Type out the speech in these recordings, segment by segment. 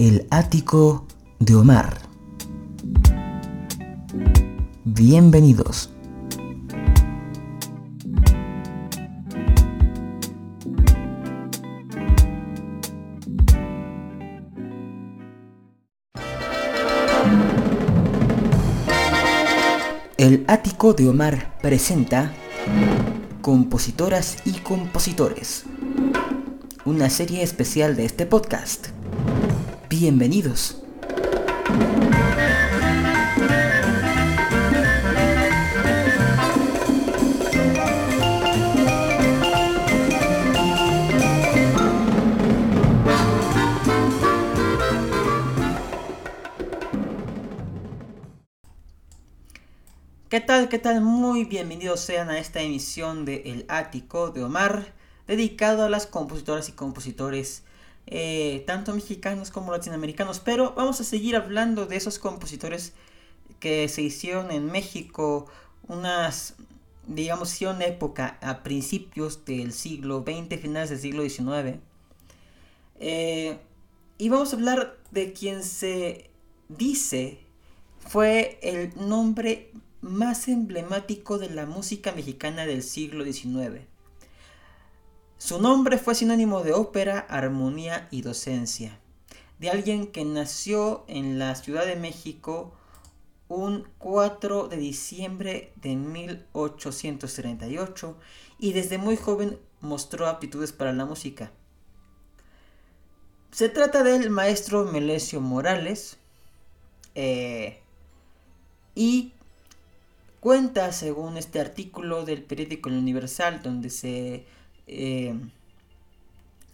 El ático de Omar. Bienvenidos. El ático de Omar presenta Compositoras y Compositores, una serie especial de este podcast. Bienvenidos. ¿Qué tal? ¿Qué tal? Muy bienvenidos sean a esta emisión de El Ático de Omar, dedicado a las compositoras y compositores, eh, tanto mexicanos como latinoamericanos. Pero vamos a seguir hablando de esos compositores que se hicieron en México, unas, digamos, hicieron época a principios del siglo XX, finales del siglo XIX. Eh, y vamos a hablar de quien se dice fue el nombre más emblemático de la música mexicana del siglo XIX. Su nombre fue sinónimo de ópera, armonía y docencia, de alguien que nació en la Ciudad de México un 4 de diciembre de 1838 y desde muy joven mostró aptitudes para la música. Se trata del maestro Melesio Morales eh, y Cuenta, según este artículo del periódico El Universal, donde se eh,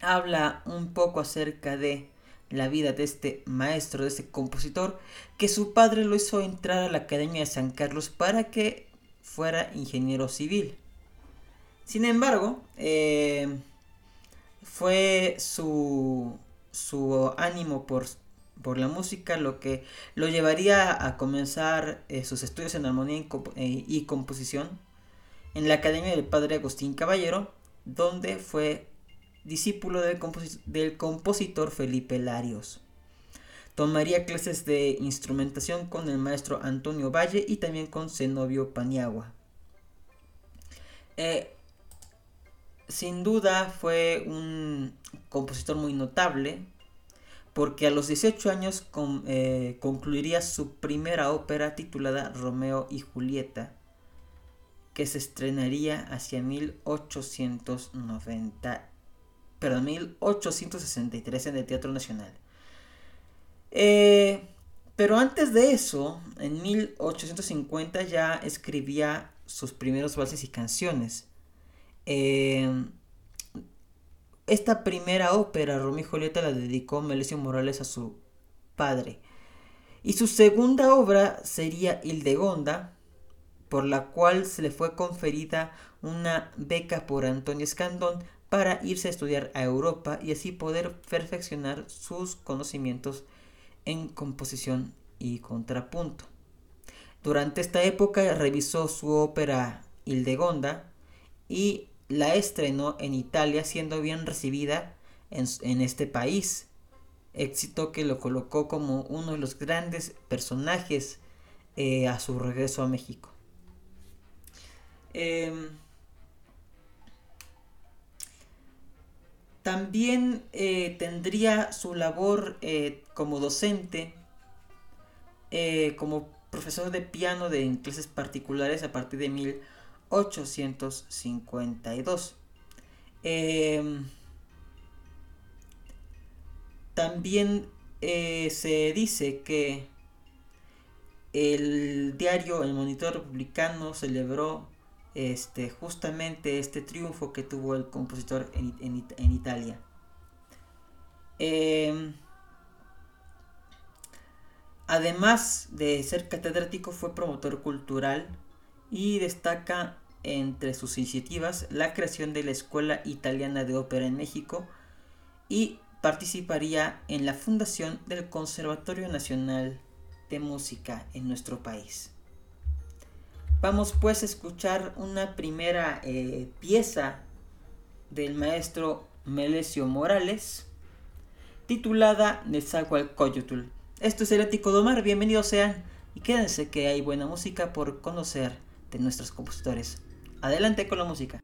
habla un poco acerca de la vida de este maestro, de este compositor, que su padre lo hizo entrar a la Academia de San Carlos para que fuera ingeniero civil. Sin embargo, eh, fue su, su ánimo por por la música, lo que lo llevaría a comenzar eh, sus estudios en armonía y, composición en la Academia del Padre Agustín Caballero, donde fue discípulo del, compositor Felipe Larios. Tomaría clases de instrumentación con el maestro Antonio Valle y también con Zenobio Paniagua. Eh, sin duda fue un compositor muy notable, porque a los 18 años eh, concluiría su primera ópera titulada Romeo y Julieta, que se estrenaría hacia 1890, perdón, 1863 en el Teatro Nacional. Eh, pero antes de eso, en 1850 ya escribía sus primeros valses y canciones. Eh, esta primera ópera, Romeo y Julieta, la dedicó Melesio Morales a su padre. Y su segunda obra sería Hildegonda, por la cual se le fue conferida una beca por Antonio Escandón para irse a estudiar a Europa y así poder perfeccionar sus conocimientos en composición y contrapunto. Durante esta época revisó su ópera Hildegonda y la estrenó en Italia siendo bien recibida en, este país. Éxito que lo colocó como uno de los grandes personajes eh, a su regreso a México. Em, también eh, tendría su labor eh, como docente, como profesor de piano de en clases particulares a partir de mil 852. Em, también eh, se dice que el diario El Monitor Republicano celebró este, justamente este triunfo que tuvo el compositor en, Italia. Em, además de ser catedrático, fue promotor cultural y destaca entre sus iniciativas la creación de la Escuela Italiana de Ópera en México y participaría en la fundación del Conservatorio Nacional de Música en nuestro país. Vamos pues a escuchar una primera eh, pieza del maestro Melesio Morales titulada Nezahualcóyotl. Esto es el Ético Domar, bienvenidos sean y quédense que hay buena música por conocer de nuestros compositores. Adelante con la música.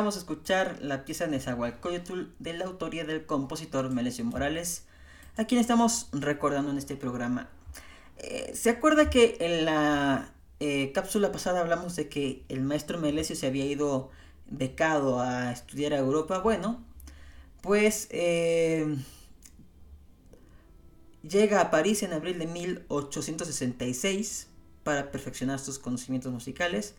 Acabamos de escuchar la pieza Nezahualcóyotl de la autoría del compositor Melesio Morales, a quien estamos recordando en este programa. Eh, ¿Se acuerda que en la eh, cápsula pasada hablamos de que el maestro Melesio se había ido becado a estudiar a Europa? Bueno, pues eh, llega a París en abril de 1866 para perfeccionar sus conocimientos musicales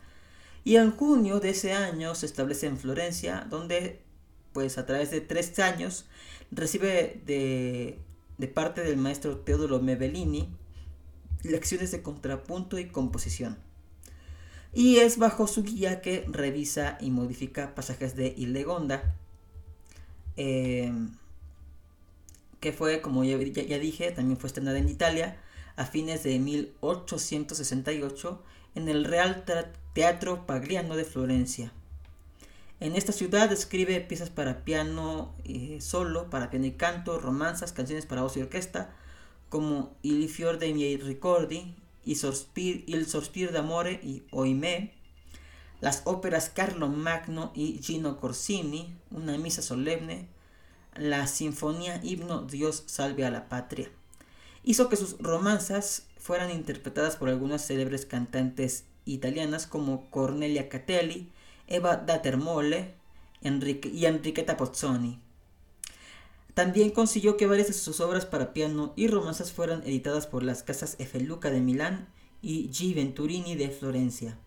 y en junio de ese año se establece en Florencia donde pues a través de tres años recibe de, parte del maestro Teodoro Mebellini lecciones de contrapunto y composición. Y es bajo su guía que revisa y modifica pasajes de Ilegonda, eh, que fue, como ya, ya, dije, también fue estrenada en Italia a fines de 1868 en el Real Teatro Pagliano de Florencia. En esta ciudad escribe piezas para piano eh, solo, para piano y canto, romanzas, canciones para voz y orquesta, como Il fior dei miei ricordi, Il sospir, Il sospir d'amore y Oimé, las óperas Carlo Magno y Gino Corsini, una misa solemne, la sinfonía himno Dios salve a la patria. Hizo que sus romanzas fueran interpretadas por algunas célebres cantantes italianas como Cornelia Catelli, Eva da Termole y Enriqueta Pozzoni. También consiguió que varias de sus obras para piano y romanzas fueran editadas por las casas Luca de Milán y G. Venturini de Florencia.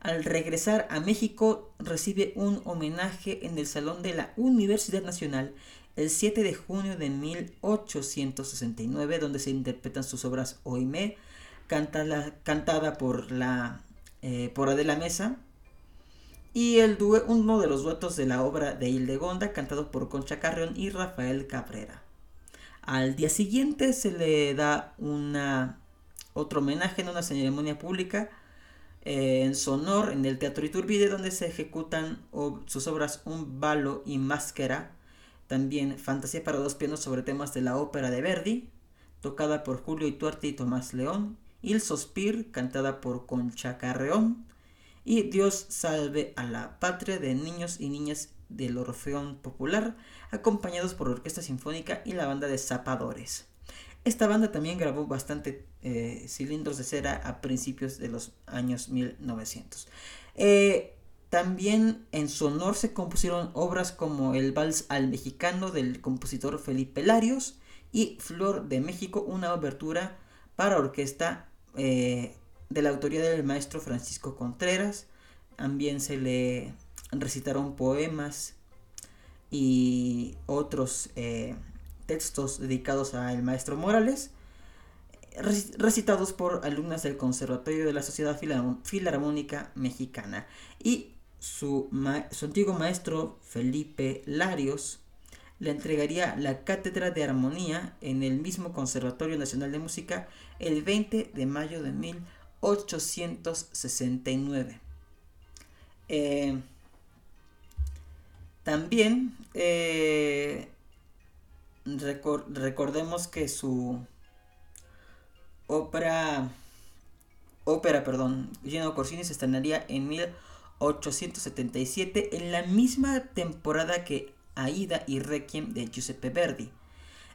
Al regresar a México recibe un homenaje en el Salón de la Universidad Nacional el 7 de junio de 1869, donde se interpretan sus obras Oime, cantada, por, la, eh, por Adela Mesa, y el uno de los duetos de la obra de Hildegonda, cantado por Concha Carrión y Rafael Cabrera. Al día siguiente se le da una, otro homenaje en una ceremonia pública eh, en su honor en el Teatro Iturbide, donde se ejecutan sus obras Un balo y Máscara, también Fantasía para dos pianos sobre temas de la ópera de Verdi, tocada por Julio Ituarte y Tomás León, Il Sospir, cantada por Concha Carreón, y Dios salve a la patria de niños y niñas del Orfeón Popular, acompañados por Orquesta Sinfónica y la banda de Zapadores. Esta banda también grabó bastante eh, cilindros de cera a principios de los años 1900. Eh, también en su honor se compusieron obras como el Vals al Mexicano del compositor Felipe Larios y Flor de México, una obertura para orquesta eh, de la autoría del maestro Francisco Contreras. También se le recitaron poemas y otros eh, textos dedicados al maestro Morales, recitados por alumnas del Conservatorio de la Sociedad Filarmónica Mexicana. Y su, su antiguo maestro Felipe Larios le entregaría la cátedra de armonía en el mismo Conservatorio Nacional de Música el 20 de mayo de 1800. 869. Eh, también eh, recordemos que su ópera, ópera, perdón, Gino Corsini se estrenaría en 1877 en la misma temporada que Aida y Requiem de Giuseppe Verdi.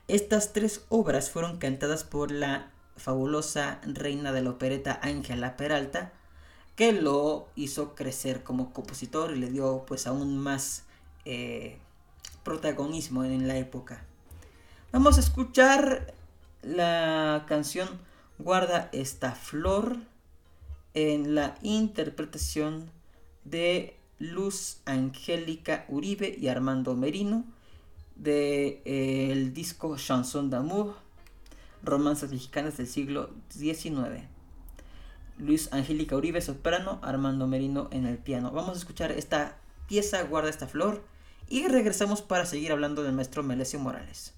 Estas tres obras fueron cantadas por la fabulosa reina de la opereta Ángela Peralta, que lo hizo crecer como compositor y le dio pues aún más eh, protagonismo en la época. Vamos a escuchar la canción Guarda esta flor en la interpretación de Luz Angélica Uribe y Armando Merino del de, eh, disco Chanson d'amour romanzas mexicanas del siglo XIX. Luis Angélica Uribe soprano, Armando Merino en el piano. Vamos a escuchar esta pieza Guarda esta flor y regresamos para seguir hablando del maestro Melesio Morales.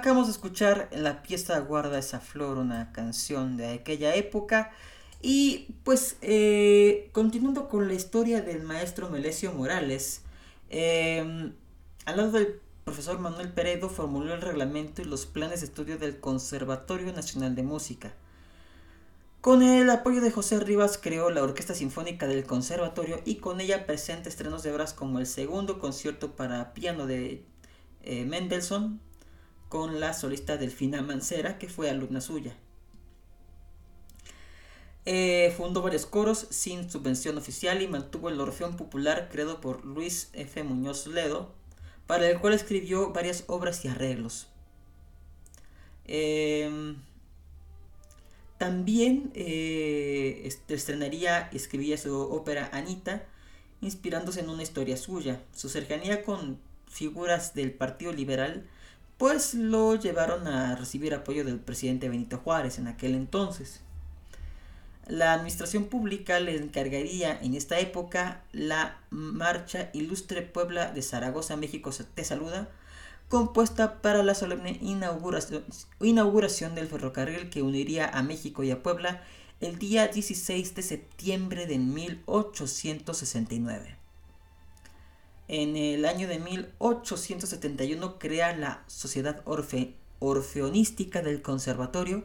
Acabamos de escuchar la pieza Guarda esa flor, una canción de aquella época. Y pues eh, continuando con la historia del maestro Melesio Morales, em, al lado del profesor Manuel Peredo formuló el reglamento y los planes de estudio del Conservatorio Nacional de Música. Con el apoyo de José Rivas creó la Orquesta Sinfónica del Conservatorio y con ella presenta estrenos de obras como el segundo concierto para piano de eh, Mendelssohn, con la solista Delfina Mancera, que fue alumna suya. Eh, fundó varios coros sin subvención oficial y mantuvo el Orfeón Popular creado por Luis F. Muñoz Ledo, para el cual escribió varias obras y arreglos. Em, también eh, estrenaría y escribía su ópera Anita, inspirándose en una historia suya. Su cercanía con figuras del Partido Liberal pues lo llevaron a recibir apoyo del presidente Benito Juárez en aquel entonces. La administración pública le encargaría en esta época la marcha Ilustre Puebla de Zaragoza, México te saluda, compuesta para la solemne inauguración, del ferrocarril que uniría a México y a Puebla el día 16 de septiembre de 1869. En el año de 1871 crea la Sociedad Orfeonística del Conservatorio,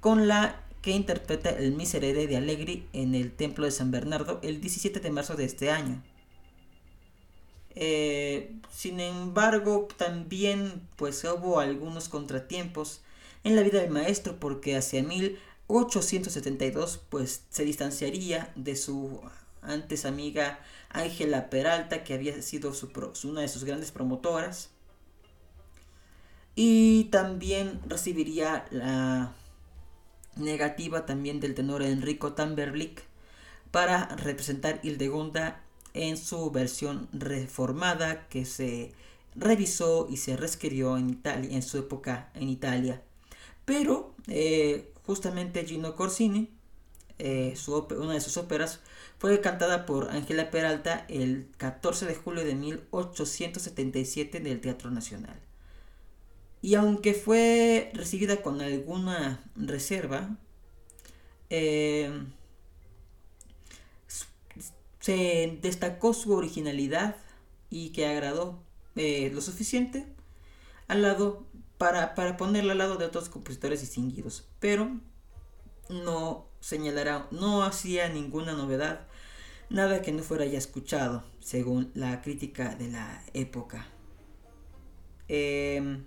con la que interpreta el Miserere de Allegri en el Templo de San Bernardo el 17 de marzo de este año. Eh, sin embargo, también pues hubo algunos contratiempos en la vida del maestro porque hacia 1872 pues se distanciaría de su antes amiga Ángela Peralta, que había sido una de sus grandes promotoras. Y también recibiría la negativa también del tenor Enrico Tamberlik para representar Hildegunda en su versión reformada que se revisó y se reescribió en, Italia, en su época en Italia. Pero eh, justamente Gino Corsini, eh, una de sus óperas, fue cantada por Ángela Peralta el 14 de julio de 1877 en el Teatro Nacional. Y aunque fue recibida con alguna reserva, eh, se destacó su originalidad y que agradó eh, lo suficiente al lado para, para ponerla al lado de otros compositores distinguidos, pero no señalará, no hacía ninguna novedad nada que no fuera ya escuchado, según la crítica de la época. Eh,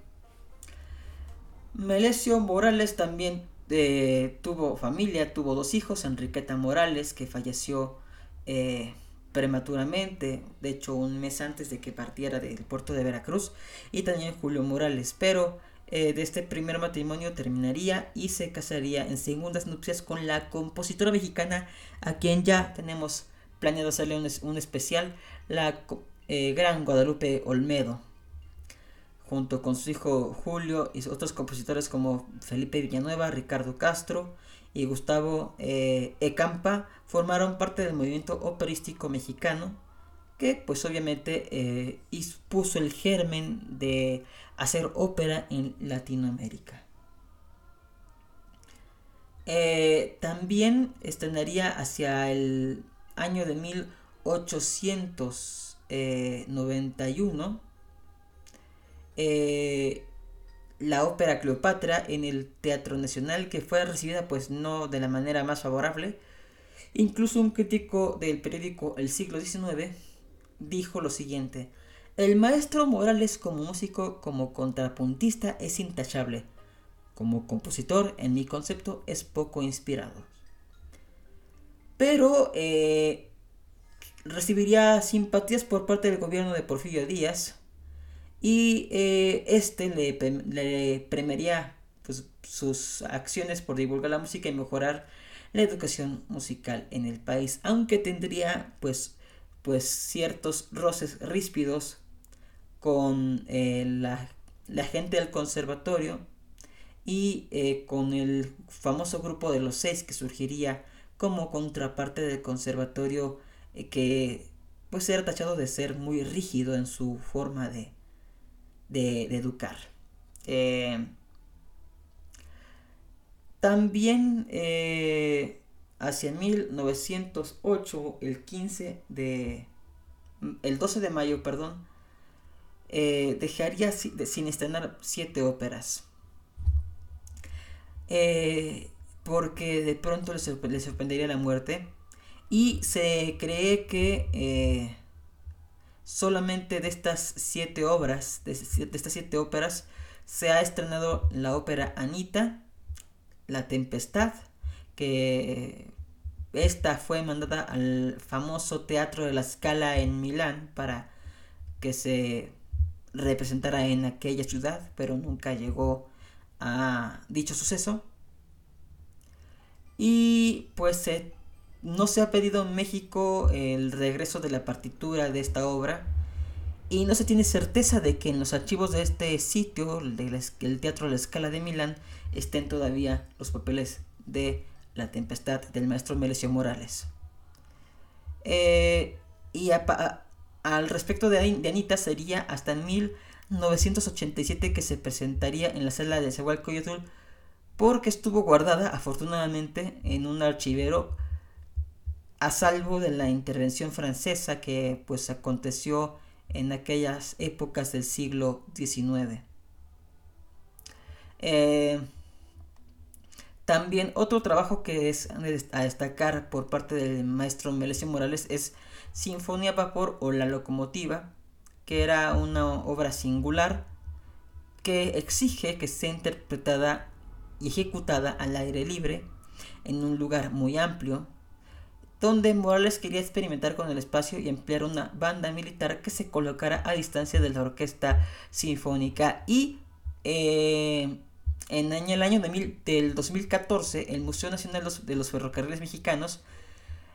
Melesio Morales también eh, tuvo familia, tuvo dos hijos, Enriqueta Morales, que falleció eh, prematuramente, de hecho un mes antes de que partiera del puerto de Veracruz, y también Julio Morales, pero eh, de este primer matrimonio terminaría y se casaría en segundas nupcias con la compositora mexicana, a quien ya tenemos planeado hacerle un, especial, la eh, gran Guadalupe Olmedo, junto con su hijo Julio y otros compositores como Felipe Villanueva, Ricardo Castro y Gustavo eh, Ecampa, formaron parte del movimiento operístico mexicano que pues obviamente eh, puso el germen de hacer ópera en Latinoamérica. también estrenaría hacia el año de 1891, eh, la ópera Cleopatra en el Teatro Nacional, que fue recibida pues no de la manera más favorable. Incluso un crítico del periódico El siglo XIX dijo lo siguiente, el maestro Morales como músico, como contrapuntista es intachable, como compositor en mi concepto es poco inspirado. Pero eh, recibiría simpatías por parte del gobierno de Porfirio Díaz y eh, este le, le premiaría pues, sus acciones por divulgar la música y mejorar la educación musical en el país, aunque tendría pues, pues ciertos roces ríspidos con eh, la, la, gente del conservatorio y con el famoso grupo de los seis que surgiría como contraparte del conservatorio eh, que pues era tachado de ser muy rígido en su forma de, de, educar. Eh, también eh, hacia 1908, el 15 de... el 12 de mayo, perdón, eh, dejaría sin estrenar siete óperas. porque de pronto les, sorprendería la muerte. Y se cree que solamente de estas siete obras, de, estas siete óperas, se ha estrenado la ópera Anita, La Tempestad, que esta fue mandada al famoso Teatro de la Scala en Milán para que se representara en aquella ciudad, pero nunca llegó a dicho suceso. Y pues se no se ha pedido en México el regreso de la partitura de esta obra y no se tiene certeza de que en los archivos de este sitio, del Teatro la Escala de Milán, estén todavía los papeles de La Tempestad del maestro Melesio Morales. Eh, y al respecto de, Anita sería hasta en 1987 que se presentaría en la sala de Coyotul porque estuvo guardada afortunadamente en un archivero a salvo de la intervención francesa que pues aconteció en aquellas épocas del siglo XIX. Eh, también otro trabajo que es a destacar por parte del maestro Melesio Morales es Sinfonía Vapor o La Locomotiva, que era una obra singular que exige que sea interpretada y ejecutada al aire libre en un lugar muy amplio donde Morales quería experimentar con el espacio y emplear una banda militar que se colocara a distancia de la orquesta sinfónica. Y eh, en el año del 2014, el Museo Nacional de los Ferrocarriles Mexicanos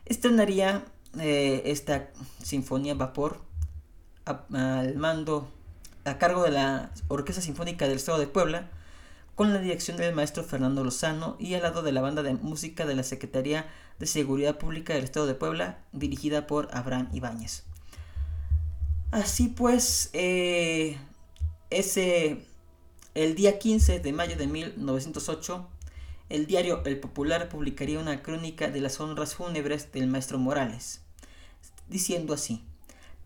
estrenaría eh, esta Sinfonía Vapor al mando a cargo de la Orquesta Sinfónica del Estado de Puebla con la dirección del maestro Fernando Lozano y al lado de la banda de música de la Secretaría de Seguridad Pública del Estado de Puebla, dirigida por Abraham Ibáñez. Así pues, eh, ese, el día 15 de mayo de 1908, el diario El Popular publicaría una crónica de las honras fúnebres del maestro Morales, diciendo así,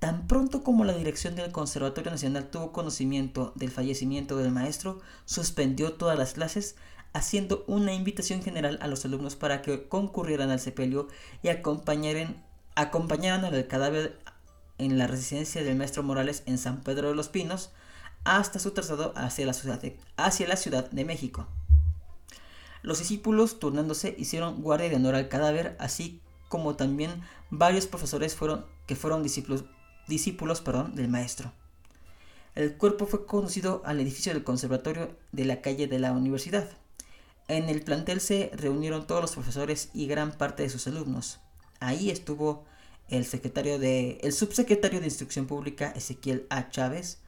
Tan pronto como la dirección del Conservatorio Nacional tuvo conocimiento del fallecimiento del maestro, suspendió todas las clases haciendo una invitación general a los alumnos para que concurrieran al sepelio y acompañaran, acompañaran al cadáver en la residencia del maestro Morales en San Pedro de los Pinos hasta su traslado hacia la ciudad de, hacia la ciudad de México. Los discípulos, turnándose, hicieron guardia de honor al cadáver, así como también varios profesores fueron, que fueron discípulos, discípulos perdón, del maestro. El cuerpo fue conducido al edificio del conservatorio de la calle de la universidad. En el plantel se reunieron todos los profesores y gran parte de sus alumnos. Ahí estuvo el secretario de el subsecretario de Instrucción Pública Ezequiel A. Chávez,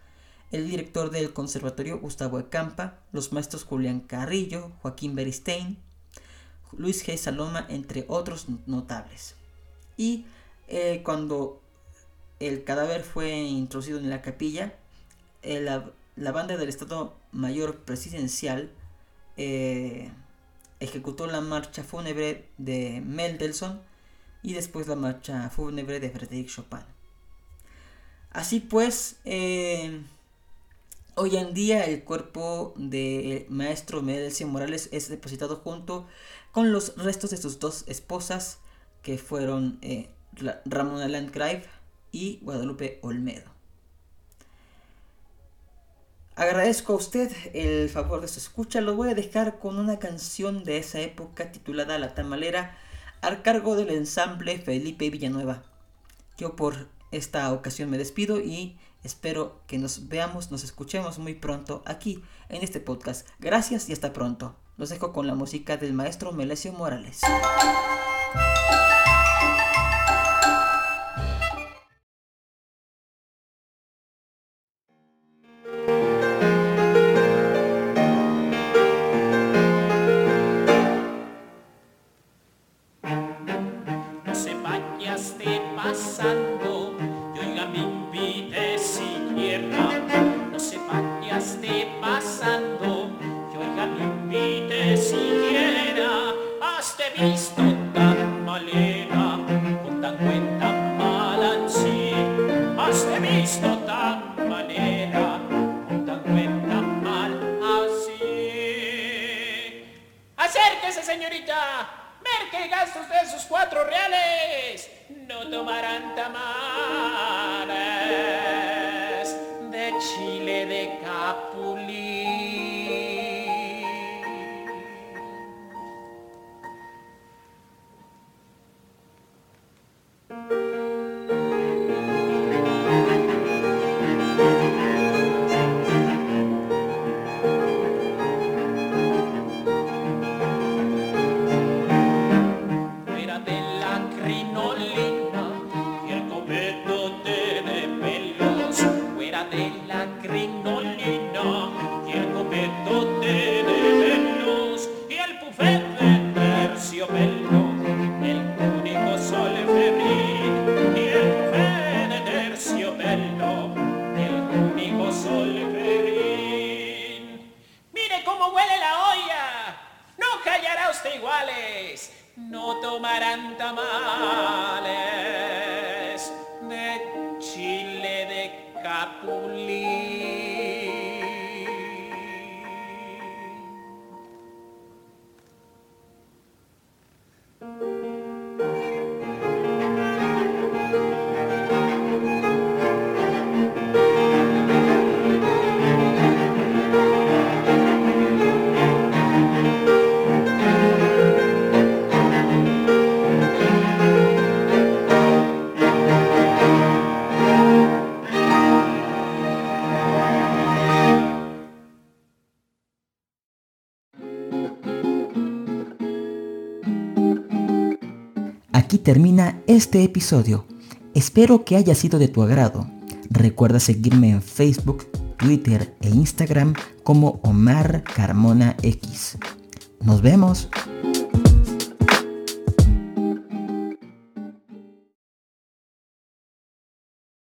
el director del conservatorio Gustavo Ecampa, los maestros Julián Carrillo, Joaquín Beristain, Luis G. Saloma, entre otros notables. Y eh, cuando el cadáver fue introducido en la capilla, eh, la, banda del Estado Mayor Presidencial eh, ejecutó la marcha fúnebre de Mendelssohn y después la marcha fúnebre de Frédéric Chopin. Así pues, hoy en día el cuerpo del maestro Mendelssohn Morales es depositado junto con los restos de sus dos esposas, que fueron eh, Ramona Landgrave y Guadalupe Olmedo. Agradezco a usted el favor de su escucha. Lo voy a dejar con una canción de esa época titulada La Tamalera al cargo del ensamble Felipe Villanueva. Yo por esta ocasión me despido y espero que nos veamos, nos escuchemos muy pronto aquí en este podcast. Gracias y hasta pronto. Los dejo con la música del maestro Melesio Morales. termina este episodio. Espero que haya sido de tu agrado. Recuerda seguirme en Facebook, Twitter e Instagram como Omar Carmona X. Nos vemos.